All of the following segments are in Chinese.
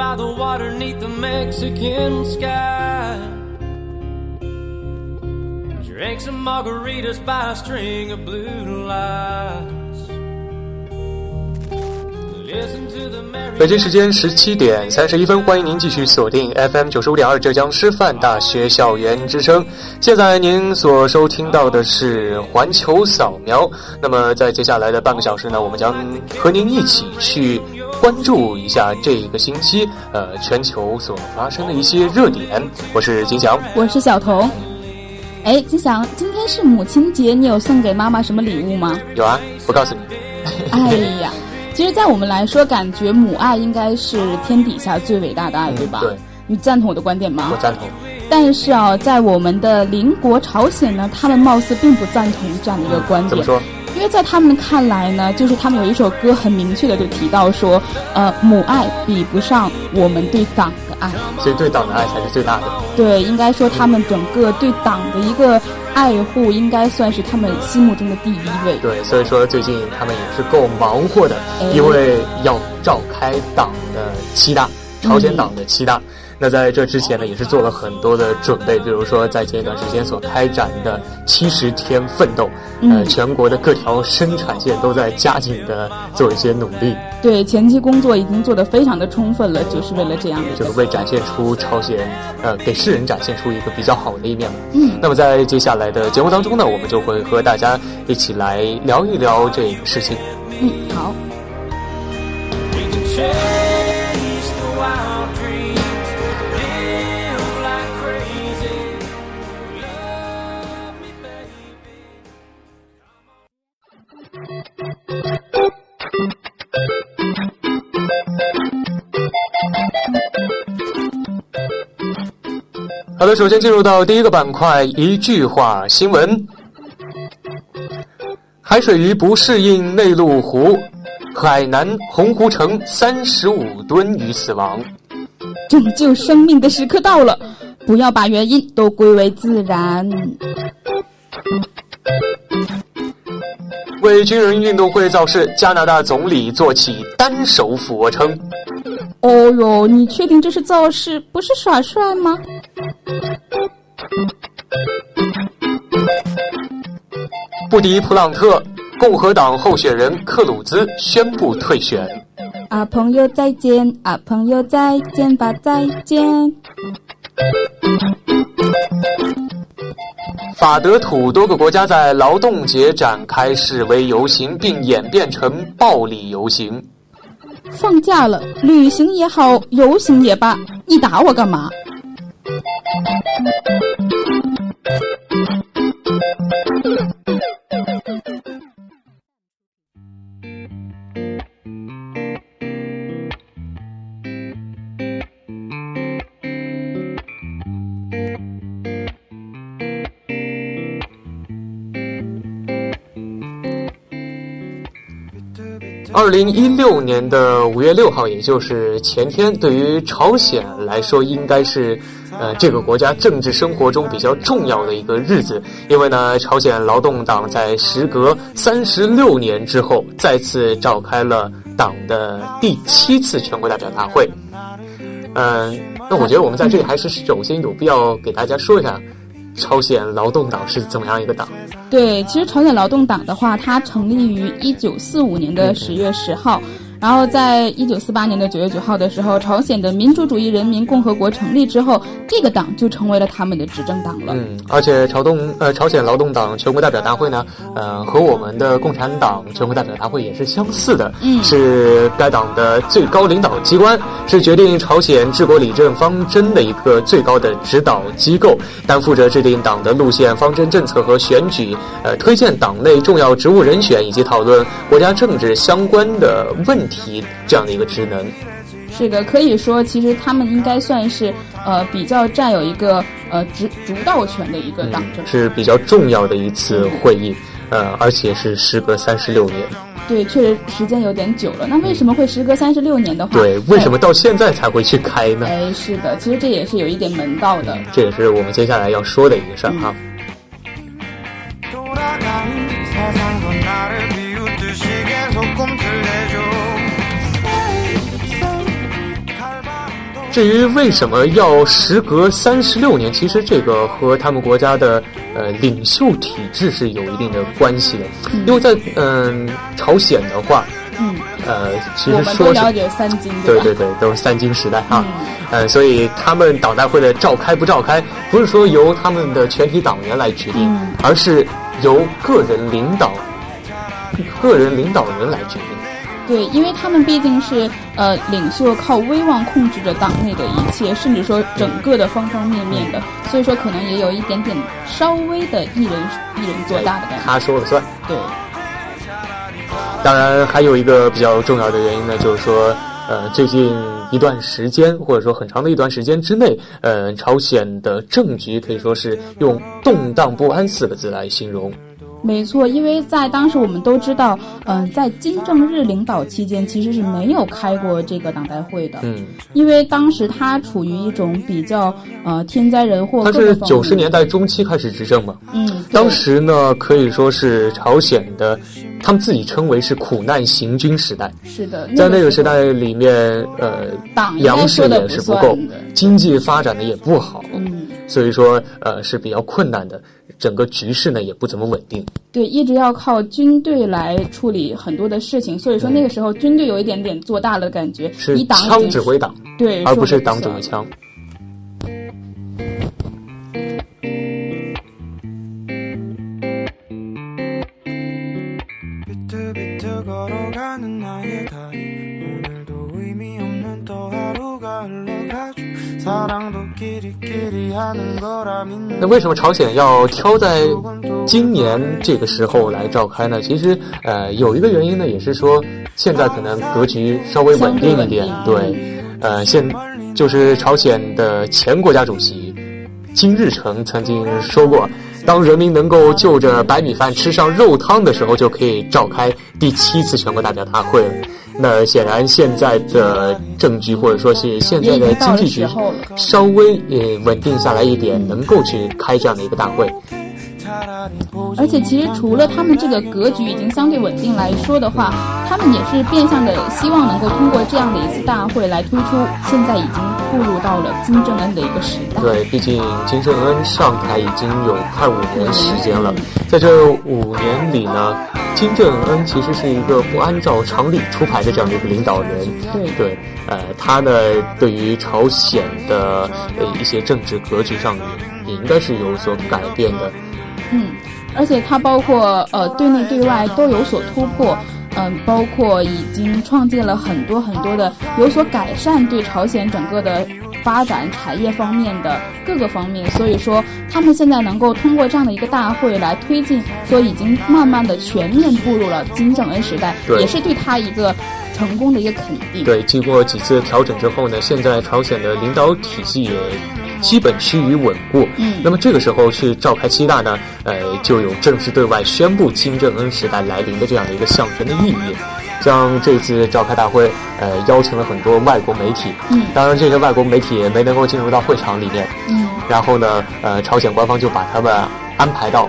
By the water neath the Mexican sky. Drank some margaritas by a string of blue lights. Listen to the 北京时间十七点三十一分，欢迎您继续锁定 FM 九十五点二浙江师范大学校园之声。现在您所收听到的是环球扫描。那么在接下来的半个小时呢，我们将和您一起去。关注一下这个星期，呃，全球所发生的一些热点。我是金翔，我是小童。哎，金翔，今天是母亲节，你有送给妈妈什么礼物吗？有啊，我告诉你。哎呀，其实，在我们来说，感觉母爱应该是天底下最伟大的爱，对吧？对。你赞同我的观点吗？我赞同。但是啊，在我们的邻国朝鲜呢，他们貌似并不赞同这样的一个观点。怎么说？因为在他们看来呢，就是他们有一首歌很明确的就提到说，呃，母爱比不上我们对党的爱，所以对党的爱才是最大的。对，应该说他们整个对党的一个爱护，应该算是他们心目中的第一位。对，所以说最近他们也是够忙活的，因为要召开党的七大，朝鲜党的七大。那在这之前呢，也是做了很多的准备，比如说在前一段时间所开展的七十天奋斗，呃，全国的各条生产线都在加紧的做一些努力。对，前期工作已经做得非常的充分了，就是为了这样，就是为展现出朝鲜，呃，给世人展现出一个比较好的一面嘛。嗯。那么在接下来的节目当中呢，我们就会和大家一起来聊一聊这个事情。嗯，好。好的，首先进入到第一个板块，一句话新闻：海水鱼不适应内陆湖，海南洪湖城三十五吨鱼死亡。拯救生命的时刻到了，不要把原因都归为自然。为军人运动会造势，加拿大总理做起单手俯卧撑。哦哟，你确定这是造势，不是耍帅吗？不敌普朗特，共和党候选人克鲁兹宣布退选。啊，朋友再见！啊，朋友再见吧，再见。法德土多个国家在劳动节展开示威游行，并演变成暴力游行。放假了，旅行也好，游行也罢，你打我干嘛？二零一六年的五月六号，也就是前天，对于朝鲜来说，应该是，呃，这个国家政治生活中比较重要的一个日子。因为呢，朝鲜劳动党在时隔三十六年之后，再次召开了党的第七次全国代表大会。嗯，那我觉得我们在这里还是首先有必要给大家说一下。朝鲜劳动党是怎么样一个党？对，其实朝鲜劳动党的话，它成立于一九四五年的十月十号，然后在一九四八年的九月九号的时候，朝鲜的民主主义人民共和国成立之后，这个党就成为了他们的执政党了。嗯，而且朝东呃朝鲜劳动党全国代表大会呢，呃和我们的共产党全国代表大会也是相似的，嗯是该党的最高领导机关，是决定朝鲜治国理政方针的一个最高的指导机构，担负着制定党的路线、方针政策和选举，呃推荐党内重要职务人选以及讨论国家政治相关的问题这样的一个职能。是的，可以说，其实他们应该算是呃比较占有一个呃主主导权的一个党政。是比较重要的一次会议，呃，而且是时隔三十六年。对，确实时间有点久了。那为什么会时隔三十六年的话？对，为什么到现在才会去开呢？哎？哎，是的，其实这也是有一点门道的。这也是我们接下来要说的一个事儿哈。돌 至于为什么要时隔三十六年，其实这个和他们国家的呃领袖体制是有一定的关系的。因为在嗯、朝鲜的话，嗯，呃，其实说是们都了解三金，对对对，都是三金时代哈。嗯呃，所以他们党代会的召开不召开，不是说由他们的全体党员来决定，嗯而是由个人领导、个人领导人来决定。对，因为他们毕竟是呃领袖，靠威望控制着党内的一切，甚至说整个的方方面面的，所以说可能也有一点点稍微的一人一人做大的感觉。他说了算。对，当然，还有一个比较重要的原因呢，就是说，呃，最近一段时间，或者说很长的一段时间之内，呃，朝鲜的政局可以说是用动荡不安四个字来形容。没错，因为在当时我们都知道，嗯、在金正日领导期间，其实是没有开过这个党代会的，嗯，因为当时他处于一种比较呃天灾人祸他是九十年代中期开始执政嘛，嗯，当时呢可以说是朝鲜的，他们自己称为是苦难行军时代。是的，在那个时代里面，呃，党粮食也是不够的，经济发展的也不好，嗯，所以说呃是比较困难的，整个局势呢也不怎么稳定。对，一直要靠军队来处理很多的事情，所以说那个时候军队有一点点做大了的感觉，是枪指挥党，对，而不是党指挥枪。那为什么朝鲜要挑在今年这个时候来召开呢？其实，呃，有一个原因呢，也是说现在可能格局稍微稳定一点。对对，呃，现就是朝鲜的前国家主席金日成曾经说过，当人民能够就着白米饭吃上肉汤的时候，就可以召开第七次全国代表大会了。那显然现在的政局或者说是现在的经济局稍微呃稳定下来一点能够去开这样的一个大会。而且其实除了他们这个格局已经相对稳定来说的话他们也是变相的希望能够通过这样的一次大会来推出现在已经步入到了金正恩的一个时代。对毕竟金正恩上台已经有快五年时间了在这五年里呢金正恩其实是一个不按照常理出牌的这样的一个领导人。对对，呃，他呢对于朝鲜的呃一些政治格局上也也应该是有所改变的。嗯，而且他包括呃对内对外都有所突破，嗯、包括已经创建了很多很多的有所改善对朝鲜整个的发展产业方面的各个方面，所以说他们现在能够通过这样的一个大会来推进，说已经慢慢的全面步入了金正恩时代，也是对他一个成功的一个肯定。对，经过几次调整之后呢，现在朝鲜的领导体系也基本趋于稳固。嗯那么这个时候去召开七大呢，呃，就有正式对外宣布金正恩时代来临的这样的一个象征的意义。像这次召开大会，呃，邀请了很多外国媒体，嗯。当然这些外国媒体也没能够进入到会场里面，嗯，然后呢，呃，朝鲜官方就把他们安排到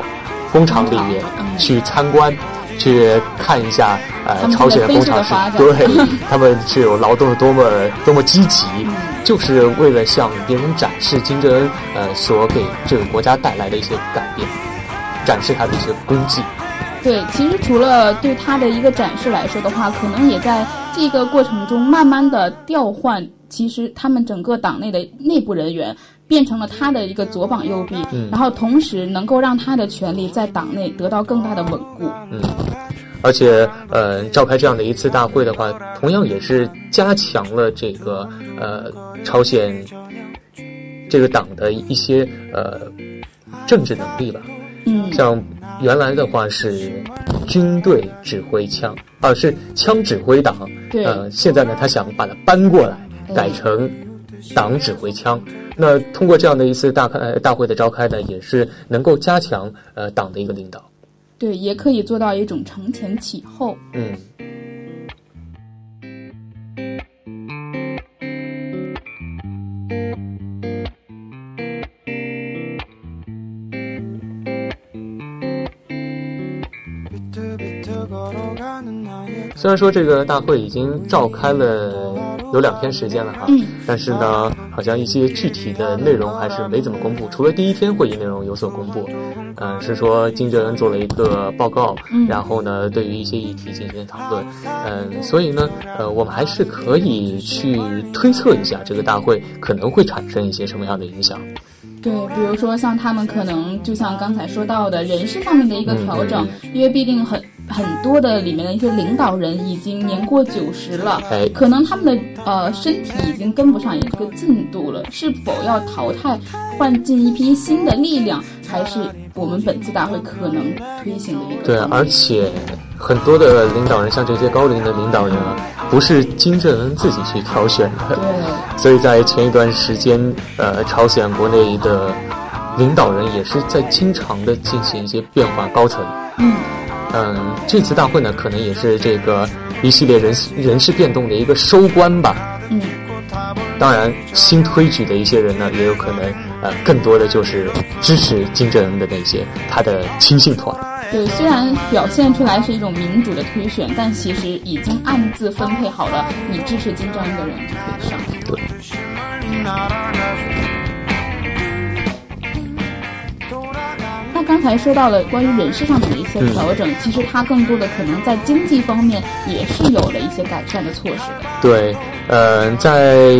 工厂里面嗯。去参观，去看一下，呃朝鲜的工厂是对 他们是有劳动的多么多么积极，就是为了向别人展示金正恩呃所给这个国家带来的一些改变，展示他的一些功绩。对，其实除了对他的一个展示来说的话，可能也在这个过程中慢慢的调换，其实他们整个党内的内部人员变成了他的一个左膀右臂，嗯然后同时能够让他的权力在党内得到更大的稳固。嗯，而且呃，召开这样的一次大会的话，同样也是加强了这个呃朝鲜这个党的一些呃政治能力吧。嗯，像原来的话是军队指挥枪，啊是枪指挥党，对呃，现在呢他想把它搬过来，哎改成党指挥枪。那通过这样的一次大开呃大会的召开呢，也是能够加强呃党的一个领导。对，也可以做到一种承前启后。嗯。虽然说这个大会已经召开了有两天时间了哈，嗯。但是呢，好像一些具体的内容还是没怎么公布，除了第一天会议内容有所公布，嗯、是说金正恩做了一个报告，嗯。然后呢，对于一些议题进行讨论，嗯，所以呢，呃，我们还是可以去推测一下这个大会可能会产生一些什么样的影响。对，比如说像他们可能就像刚才说到的人事上面的一个调整，嗯。因为毕竟很很多的里面的一些领导人已经年过九十了，哎可能他们的呃身体已经跟不上一个进度了，是否要淘汰换进一批新的力量，还是我们本次大会可能推行的一个对，而且很多的领导人，像这些高龄的领导人啊，不是金正恩自己去挑选的，对。所以在前一段时间，呃，朝鲜国内的领导人也是在经常的进行一些变化高层。嗯，嗯，这次大会呢，可能也是这个一系列人人事变动的一个收官吧。嗯，当然，新推举的一些人呢，也有可能，呃，更多的就是支持金正恩的那些他的亲信团。对，虽然表现出来是一种民主的推选，但其实已经暗自分配好了，你支持金正恩的人就可以上。对，刚才说到了关于人事上面的一些调整，其实它更多的可能在经济方面也是有了一些改善的措施的。对，呃，在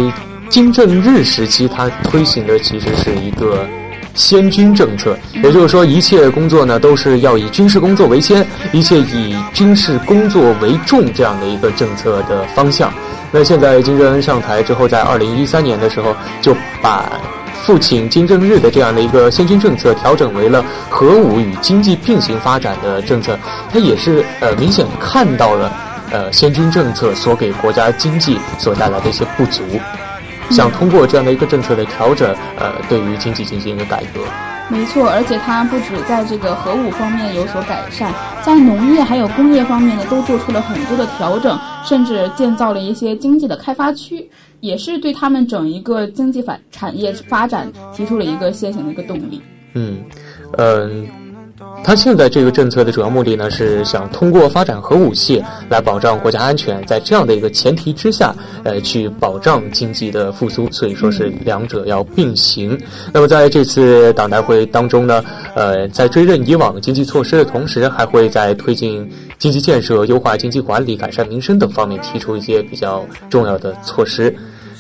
金正日时期，他推行的其实是一个先军政策，也就是说，一切工作呢都是要以军事工作为先，一切以军事工作为重这样的一个政策的方向。那现在金正恩上台之后，在二零一三年的时候，就把父亲金正日的这样的一个先军政策调整为了核武与经济并行发展的政策，他也是呃明显看到了呃先军政策所给国家经济所带来的一些不足，想通过这样的一个政策的调整，呃，对于经济进行一个改革。没错，而且它不止在这个核武方面有所改善，在农业还有工业方面呢，都做出了很多的调整，甚至建造了一些经济的开发区，也是对他们整一个经济发产业发展提出了一个先行的一个动力。嗯，嗯，他现在这个政策的主要目的呢，是想通过发展核武器来保障国家安全，在这样的一个前提之下，呃，去保障经济的复苏，所以说是两者要并行。那么在这次党代会当中呢，呃，在追认以往经济措施的同时，还会在推进经济建设、优化经济管理、改善民生等方面提出一些比较重要的措施。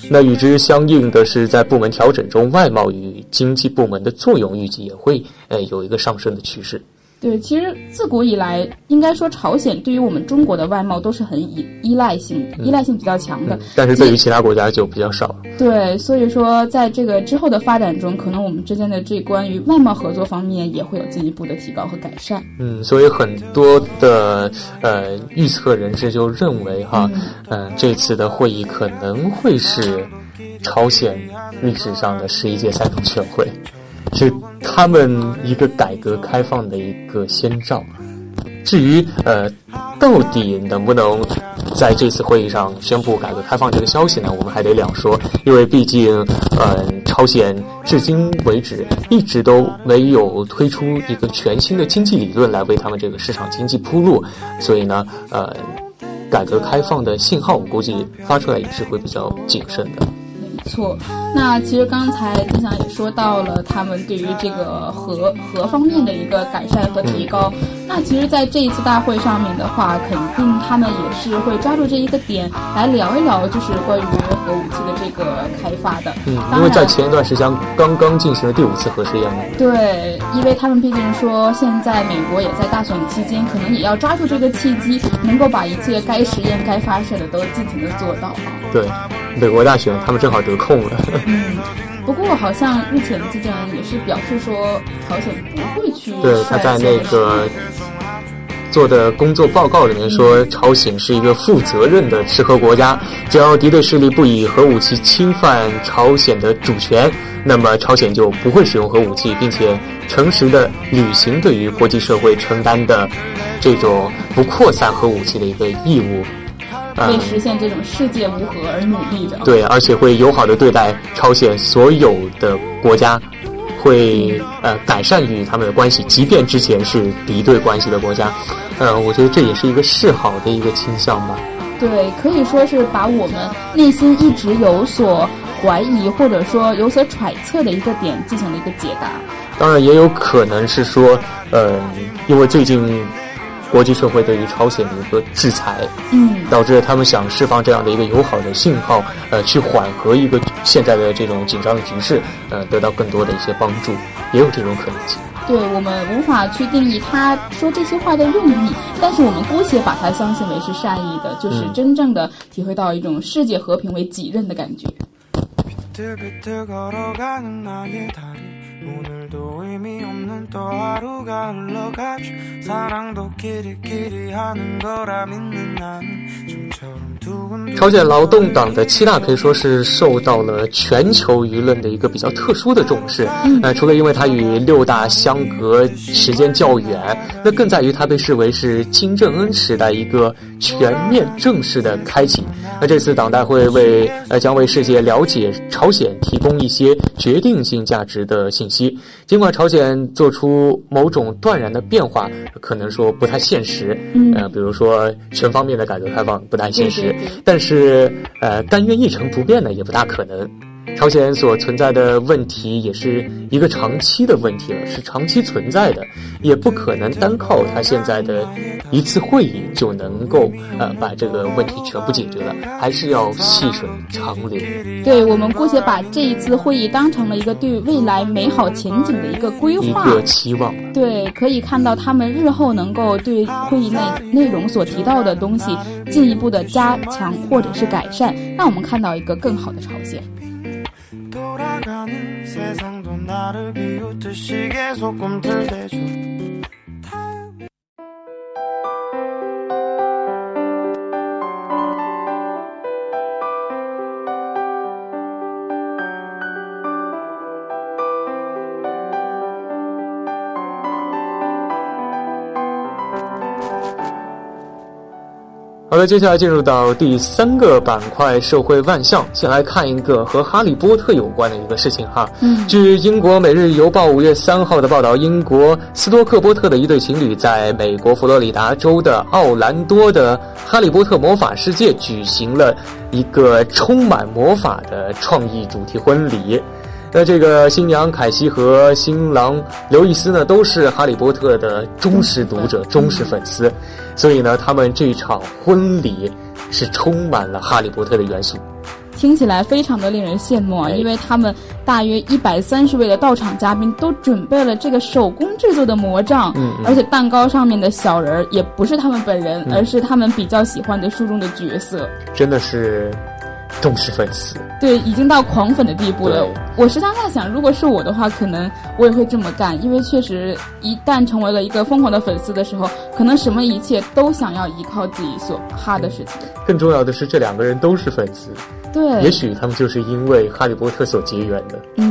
那与之相应的是，在部门调整中，外贸与经济部门的作用预计也会呃有一个上升的趋势。对，其实自古以来，应该说朝鲜对于我们中国的外贸都是很依依赖性、依赖性比较强的。嗯，但是对于其他国家就比较少。对，所以说在这个之后的发展中，可能我们之间的这关于外贸合作方面也会有进一步的提高和改善。嗯，所以很多的呃预测人士就认为哈，嗯、这次的会议可能会是朝鲜历史上的十一届三中全会，是他们一个改革开放的一个先兆。至于呃，到底能不能在这次会议上宣布改革开放这个消息呢？我们还得两说，因为毕竟呃，朝鲜至今为止一直都没有推出一个全新的经济理论来为他们这个市场经济铺路，所以呢，呃，改革开放的信号，我估计发出来也是会比较谨慎的。没错，那其实刚才金祥也说到了他们对于这个核核方面的一个改善和提高。那其实，在这一次大会上面的话，肯定他们也是会抓住这一个点来聊一聊，就是关于核武器的这个开发的。嗯，因为在前一段时间刚刚进行了第五次核试验嘛。对，因为他们毕竟说现在美国也在大选期间，可能也要抓住这个契机，能够把一切该实验、该发射的都尽情的做到啊。对，美国大选他们正好得空了。嗯，不过好像日前记者也是表示说，朝鲜不会去对，他在那个做的工作报告里面说，朝鲜是一个负责任的吃核国家，只要敌对势力不以核武器侵犯朝鲜的主权，那么朝鲜就不会使用核武器，并且诚实的履行对于国际社会承担的这种不扩散核武器的一个义务。啊、为实现这种世界无核而努力着。对，而且会友好的对待朝鲜所有的国家，会呃改善与他们的关系，即便之前是敌对关系的国家，呃，我觉得这也是一个示好的一个倾向吧。对，可以说是把我们内心一直有所怀疑或者说有所揣测的一个点进行了一个解答。当然，也有可能是说，呃，因为最近国际社会对于朝鲜的一个制裁，嗯，导致他们想释放这样的一个友好的信号，呃，去缓和一个现在的这种紧张的局势，呃，得到更多的一些帮助，也有这种可能性。对我们无法去定义他说这些话的用意，但是我们姑且把它相信为是善意的，就是嗯真正的体会到一种世界和平为己任的感觉。비 틀비틀 걸어가는 나의 다리 오늘도 의미 없는 또 하루가 흘러가죠 사랑도 끼리끼리 하는 거라 믿는 나는 좀처럼 두근두근 朝鲜劳动党的七大可以说是受到了全球舆论的一个比较特殊的重视。呃，除了因为它与六大相隔时间较远，那更在于它被视为是金正恩时代一个全面正式的开启。 那这次党代会为呃将为世界了解朝鲜提供一些决定性价值的信息。尽管朝鲜做出某种断然的变化，可能说不太现实，嗯呃，比如说全方面的改革开放不太现实，对对对但是呃，但愿一成不变呢，也不大可能。朝鲜所存在的问题也是一个长期的问题了，是长期存在的，也不可能单靠他现在的一次会议就能够呃把这个问题全部解决了，还是要细水长流。对我们姑且把这一次会议当成了一个对未来美好前景的一个规划。一个期望。对，可以看到他们日后能够对会议内内容所提到的东西进一步的加强或者是改善，让我们看到一个更好的朝鲜。 돌아가는 세상도 나를 비웃듯이 계속 꿈틀대죠 “接下来进入到第三个板块——社会万象。先来看一个和哈利波特有关的一个事情哈。嗯据英国《每日邮报》五月三号的报道，英国斯托克波特的一对情侣在美国佛罗里达州的奥兰多的哈利波特魔法世界举行了一个充满魔法的创意主题婚礼。那这个新娘凯西和新郎刘易斯呢，都是哈利波特的忠实读者、忠实粉丝，所以呢，他们这场婚礼是充满了哈利波特的元素。听起来非常的令人羡慕啊，哎因为他们大约一百三十位的到场嘉宾都准备了这个手工制作的魔杖，嗯嗯而且蛋糕上面的小人儿也不是他们本人，嗯而是他们比较喜欢的书中的角色。真的是忠实粉丝。对，已经到狂粉的地步了。我时常在想，如果是我的话，可能我也会这么干，因为确实，一旦成为了一个疯狂的粉丝的时候，可能什么一切都想要依靠自己所哈的事情。更重要的是，这两个人都是粉丝，对，也许他们就是因为哈利波特所结缘的。嗯。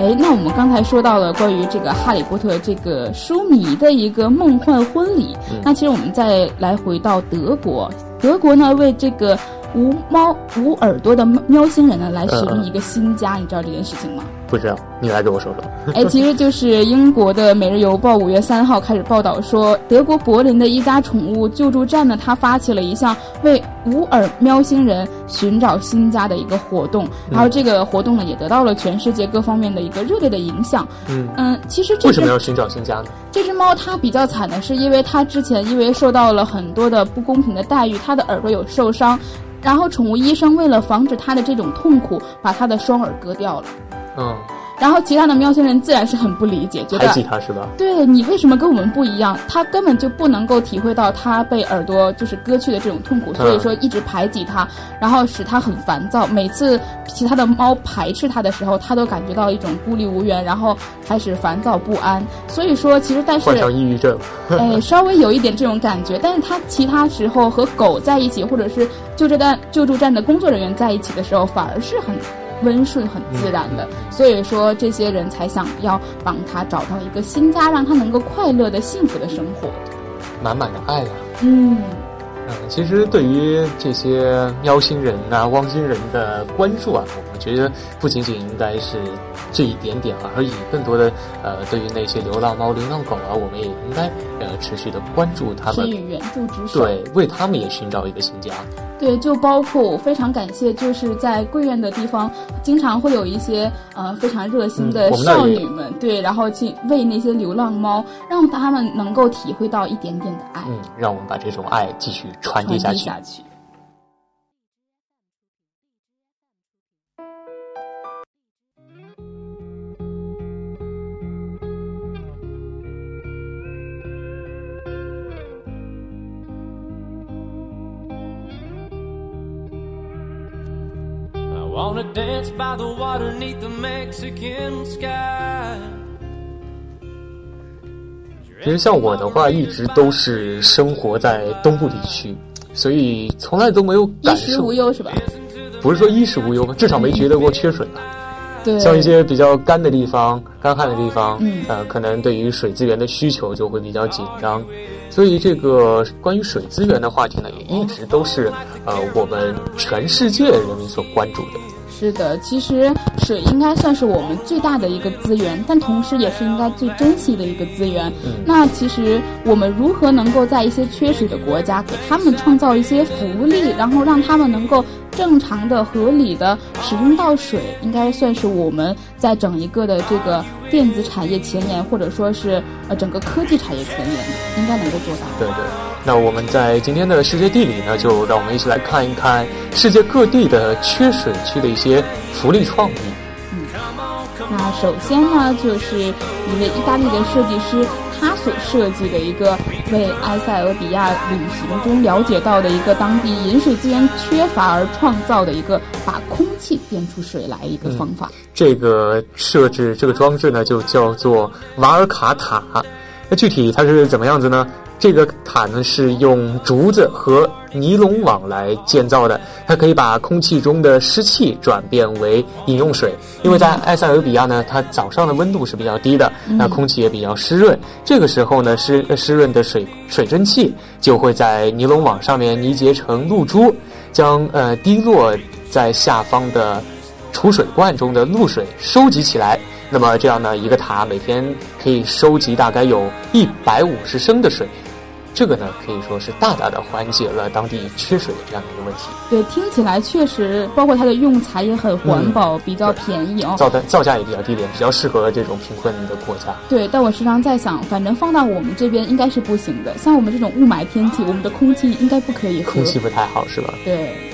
哎，那我们刚才说到了关于这个《哈利波特》这个书迷的一个梦幻婚礼，嗯那其实我们再来回到德国，德国呢为这个无猫无耳朵的喵星人呢来寻觅一个新家，你知道这件事情吗？不知道，你来给我说说。哎，其实就是英国的《每日邮报》五月三号开始报道说，德国柏林的一家宠物救助站呢，它发起了一项为无耳喵星人寻找新家的一个活动，然后这个活动呢，也得到了全世界各方面的一个热烈的影响。嗯嗯，其实这为什么要寻找新家呢？这只猫它比较惨的是，因为它之前因为受到了很多的不公平的待遇，它的耳朵有受伤，然后宠物医生为了防止它的这种痛苦，把它的双耳割掉了。嗯，然后其他的喵星人自然是很不理解，觉得排挤它是吧？对你为什么跟我们不一样？他根本就不能够体会到他被耳朵就是割去的这种痛苦，所以说一直排挤他，然后使他很烦躁。每次其他的猫排斥他的时候，他都感觉到一种孤立无援，然后开始烦躁不安。所以说，其实但是患上抑郁症。哎，稍微有一点这种感觉，但是他其他时候和狗在一起，或者是救助站救助站的工作人员在一起的时候，反而是很。温顺很自然的，所以说这些人才想要帮他找到一个新家，让他能够快乐的、幸福的生活，满满的爱啊！嗯。嗯，其实对于这些喵星人啊、汪星人的关注啊，觉得不仅仅应该是这一点点而已，更多的呃，对于那些流浪猫、流浪狗啊，我们也应该呃持续的关注他们，给予援助之手，对，为他们也寻找一个新家。对，就包括我非常感谢，就是在贵院的地方，经常会有一些呃非常热心的少女们，对，然后去喂那些流浪猫，让他们能够体会到一点点的爱。嗯，让我们把这种爱继续传递下去。Wanna dance by the water neath the Mexican sky。其实像我的话，一直都是生活在东部地区，所以从来都没有感受。衣食无忧是吧？不是说衣食无忧吧，至少没觉得过缺水吧。对。像一些比较干的地方、干旱的地方，嗯，呃，可能对于水资源的需求就会比较紧张。所以，这个关于水资源的话题呢，也一直都是呃我们全世界人民所关注的。是的，其实水应该算是我们最大的一个资源，但同时也是应该最珍惜的一个资源。那其实我们如何能够在一些缺水的国家给他们创造一些福利，然后让他们能够正常的、合理的使用到水，应该算是我们在整一个的这个电子产业前沿，或者说是呃整个科技产业前沿，应该能够做到。对对。那我们在今天的世界地理呢，就让我们一起来看一看世界各地的缺水区的一些福利创意。嗯，那首先呢，就是一位意大利的设计师，他所设计的一个为埃塞俄比亚旅行中了解到的一个当地饮水资源缺乏而创造的一个把空气变出水来一个方法。这个设置这个装置呢，就叫做瓦尔卡塔。那具体它是怎么样子呢？这个塔呢是用竹子和尼龙网来建造的，它可以把空气中的湿气转变为饮用水。因为在埃塞俄比亚呢，它早上的温度是比较低的，那空气也比较湿润。这个时候呢，湿湿润的水水蒸气就会在尼龙网上面凝结成露珠，将呃滴落在下方的储水罐中的露水收集起来。那么这样呢，一个塔每天可以收集大概有一百五十升的水。这个呢，可以说是大大的缓解了当地缺水的这样的一个问题。对，听起来确实，包括它的用材也很环保，比较便宜哦。造的造价也比较低廉，比较适合这种贫困的国家。对，但我时常在想，反正放到我们这边应该是不行的。像我们这种雾霾天气，我们的空气应该不可以喝。空气不太好，是吧？对。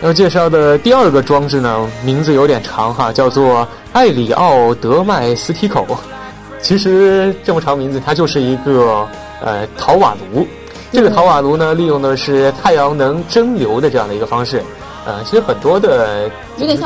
要介绍的第二个装置呢，名字有点长哈，叫做艾里奥德麦斯提口。其实这么长名字，它就是一个呃陶瓦炉。这个陶瓦炉呢，利用的是太阳能蒸馏的这样的一个方式。呃，其实很多的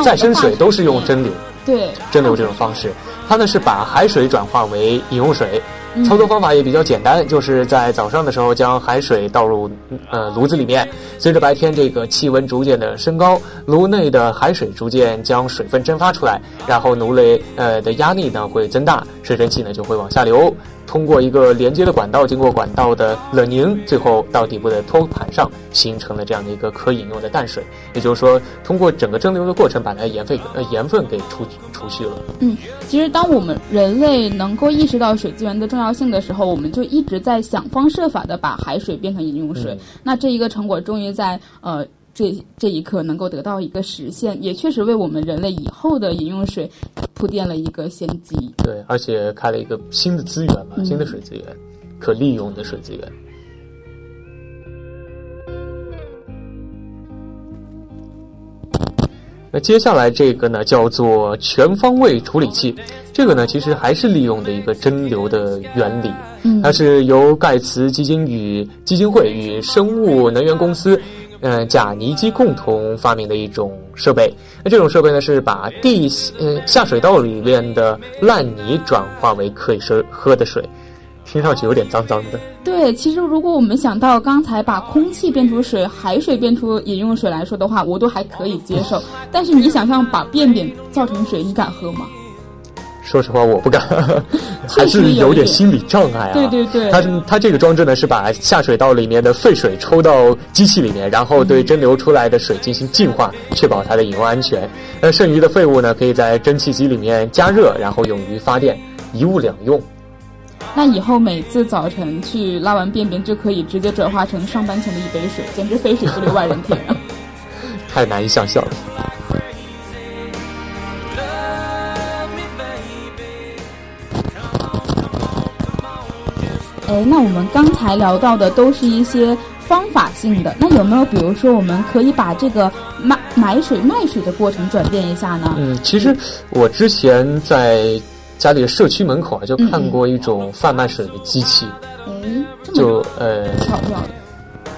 再生水都是用蒸馏，对，蒸馏这种方式。它呢是把海水转化为饮用水。操作方法也比较简单，就是在早上的时候将海水倒入呃炉子里面，随着白天这个气温逐渐的升高，炉内的海水逐渐将水分蒸发出来，然后炉内呃的压力呢会增大，水蒸气呢就会往下流，通过一个连接的管道，经过管道的冷凝，最后到底部的托盘上，形成了这样的一个可饮用的淡水。也就是说，通过整个蒸馏的过程，把它盐分呃盐分给除除去了。嗯，其实当我们人类能够意识到水资源的重要性的时候，我们就一直在想方设法的把海水变成饮用水。那这一个成果终于在呃。这这一刻能够得到一个实现，也确实为我们人类以后的饮用水铺垫了一个先机。对，而且开了一个新的资源嘛，新的水资源，可利用的水资源。那接下来这个呢，叫做全方位处理器，这个呢，其实还是利用的一个蒸馏的原理。嗯，它是由盖茨基金与基金会与生物能源公司。嗯，贾尼基共同发明的一种设备。那这种设备呢，是把地嗯下水道里面的烂泥转化为可以喝喝的水，听上去有点脏脏的。对，其实如果我们想到刚才把空气变出水，海水变出饮用水来说的话，我都还可以接受。但是你想象把便便造成水，你敢喝吗？说实话，我不敢，还是有点心理障碍啊。对对对，它它这个装置呢，是把下水道里面的废水抽到机器里面，然后对蒸馏出来的水进行净化，确保它的饮用安全。那剩余的废物呢，可以在蒸汽机里面加热，然后用于发电，一物两用。那以后每次早晨去拉完便便，就可以直接转化成上班前的一杯水，简直肥水不流外人田啊！太难以想象了。哎，那我们刚才聊到的都是一些方法性的，那有没有比如说我们可以把这个买买水卖水的过程转变一下呢？嗯，其实我之前在家里的社区门口啊，就看过一种贩卖水的机器，哎，就呃，巧妙的，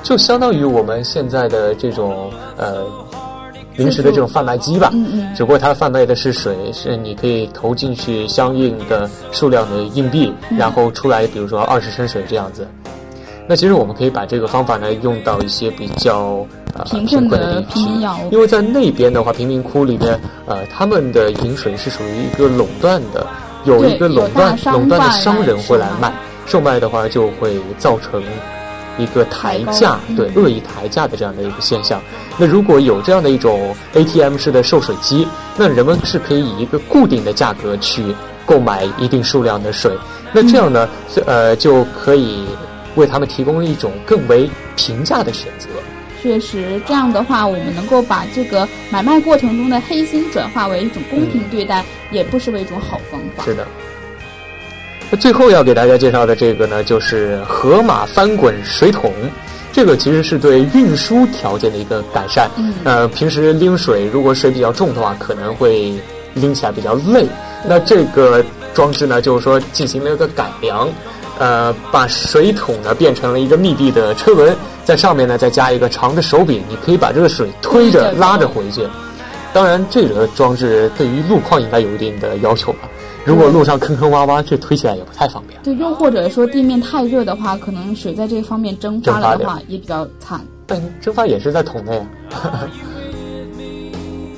就相当于我们现在的这种呃。临时的这种贩卖机吧，嗯嗯，只不过它贩卖的是水，是你可以投进去相应的数量的硬币，然后出来，比如说二十升水这样子。那其实我们可以把这个方法呢用到一些比较呃贫困的地区，因为在那边的话，贫民窟里面，呃，他们的饮水是属于一个垄断的，有一个垄断垄断的商人会来卖，售卖的话就会造成。一个抬价，对恶意抬价的这样的一个现象。那如果有这样的一种 ATM 式的售水机，那人们是可以以一个固定的价格去购买一定数量的水。那这样呢，呃，就可以为他们提供一种更为平价的选择。确实，这样的话，我们能够把这个买卖过程中的黑心转化为一种公平对待，也不失为一种好方法。是的。那最后要给大家介绍的这个呢，就是河马翻滚水桶。这个其实是对运输条件的一个改善。嗯。呃，平时拎水，如果水比较重的话，可能会拎起来比较累。那这个装置呢，就是说进行了一个改良，呃，把水桶呢变成了一个密闭的车轮，在上面呢再加一个长的手柄，你可以把这个水推着拉着回去。当然，这个装置对于路况应该有一定的要求吧。如果路上坑坑洼洼，这推起来也不太方便。对，又或者说地面太热的话，可能水在这方面蒸发了的话，也比较惨。但蒸发也是在桶内啊。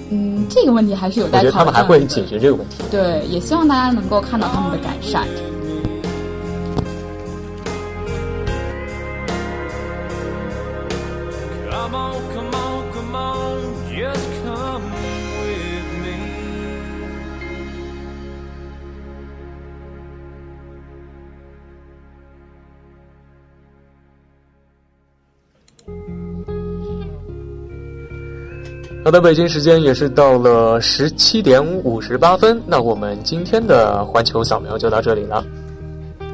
嗯，这个问题还是有待考虑。他们还会解决这个问题。对，也希望大家能够看到他们的改善。好的，北京时间也是到了十七点五十八分，那我们今天的环球扫描就到这里了。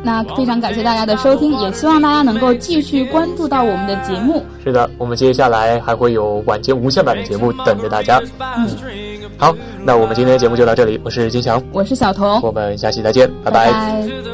那非常感谢大家的收听，也希望大家能够继续关注到我们的节目。是的，我们接下来还会有晚间无限版的节目等着大家。嗯，好，那我们今天的节目就到这里，我是金强，我是小童，我们下期再见，拜拜。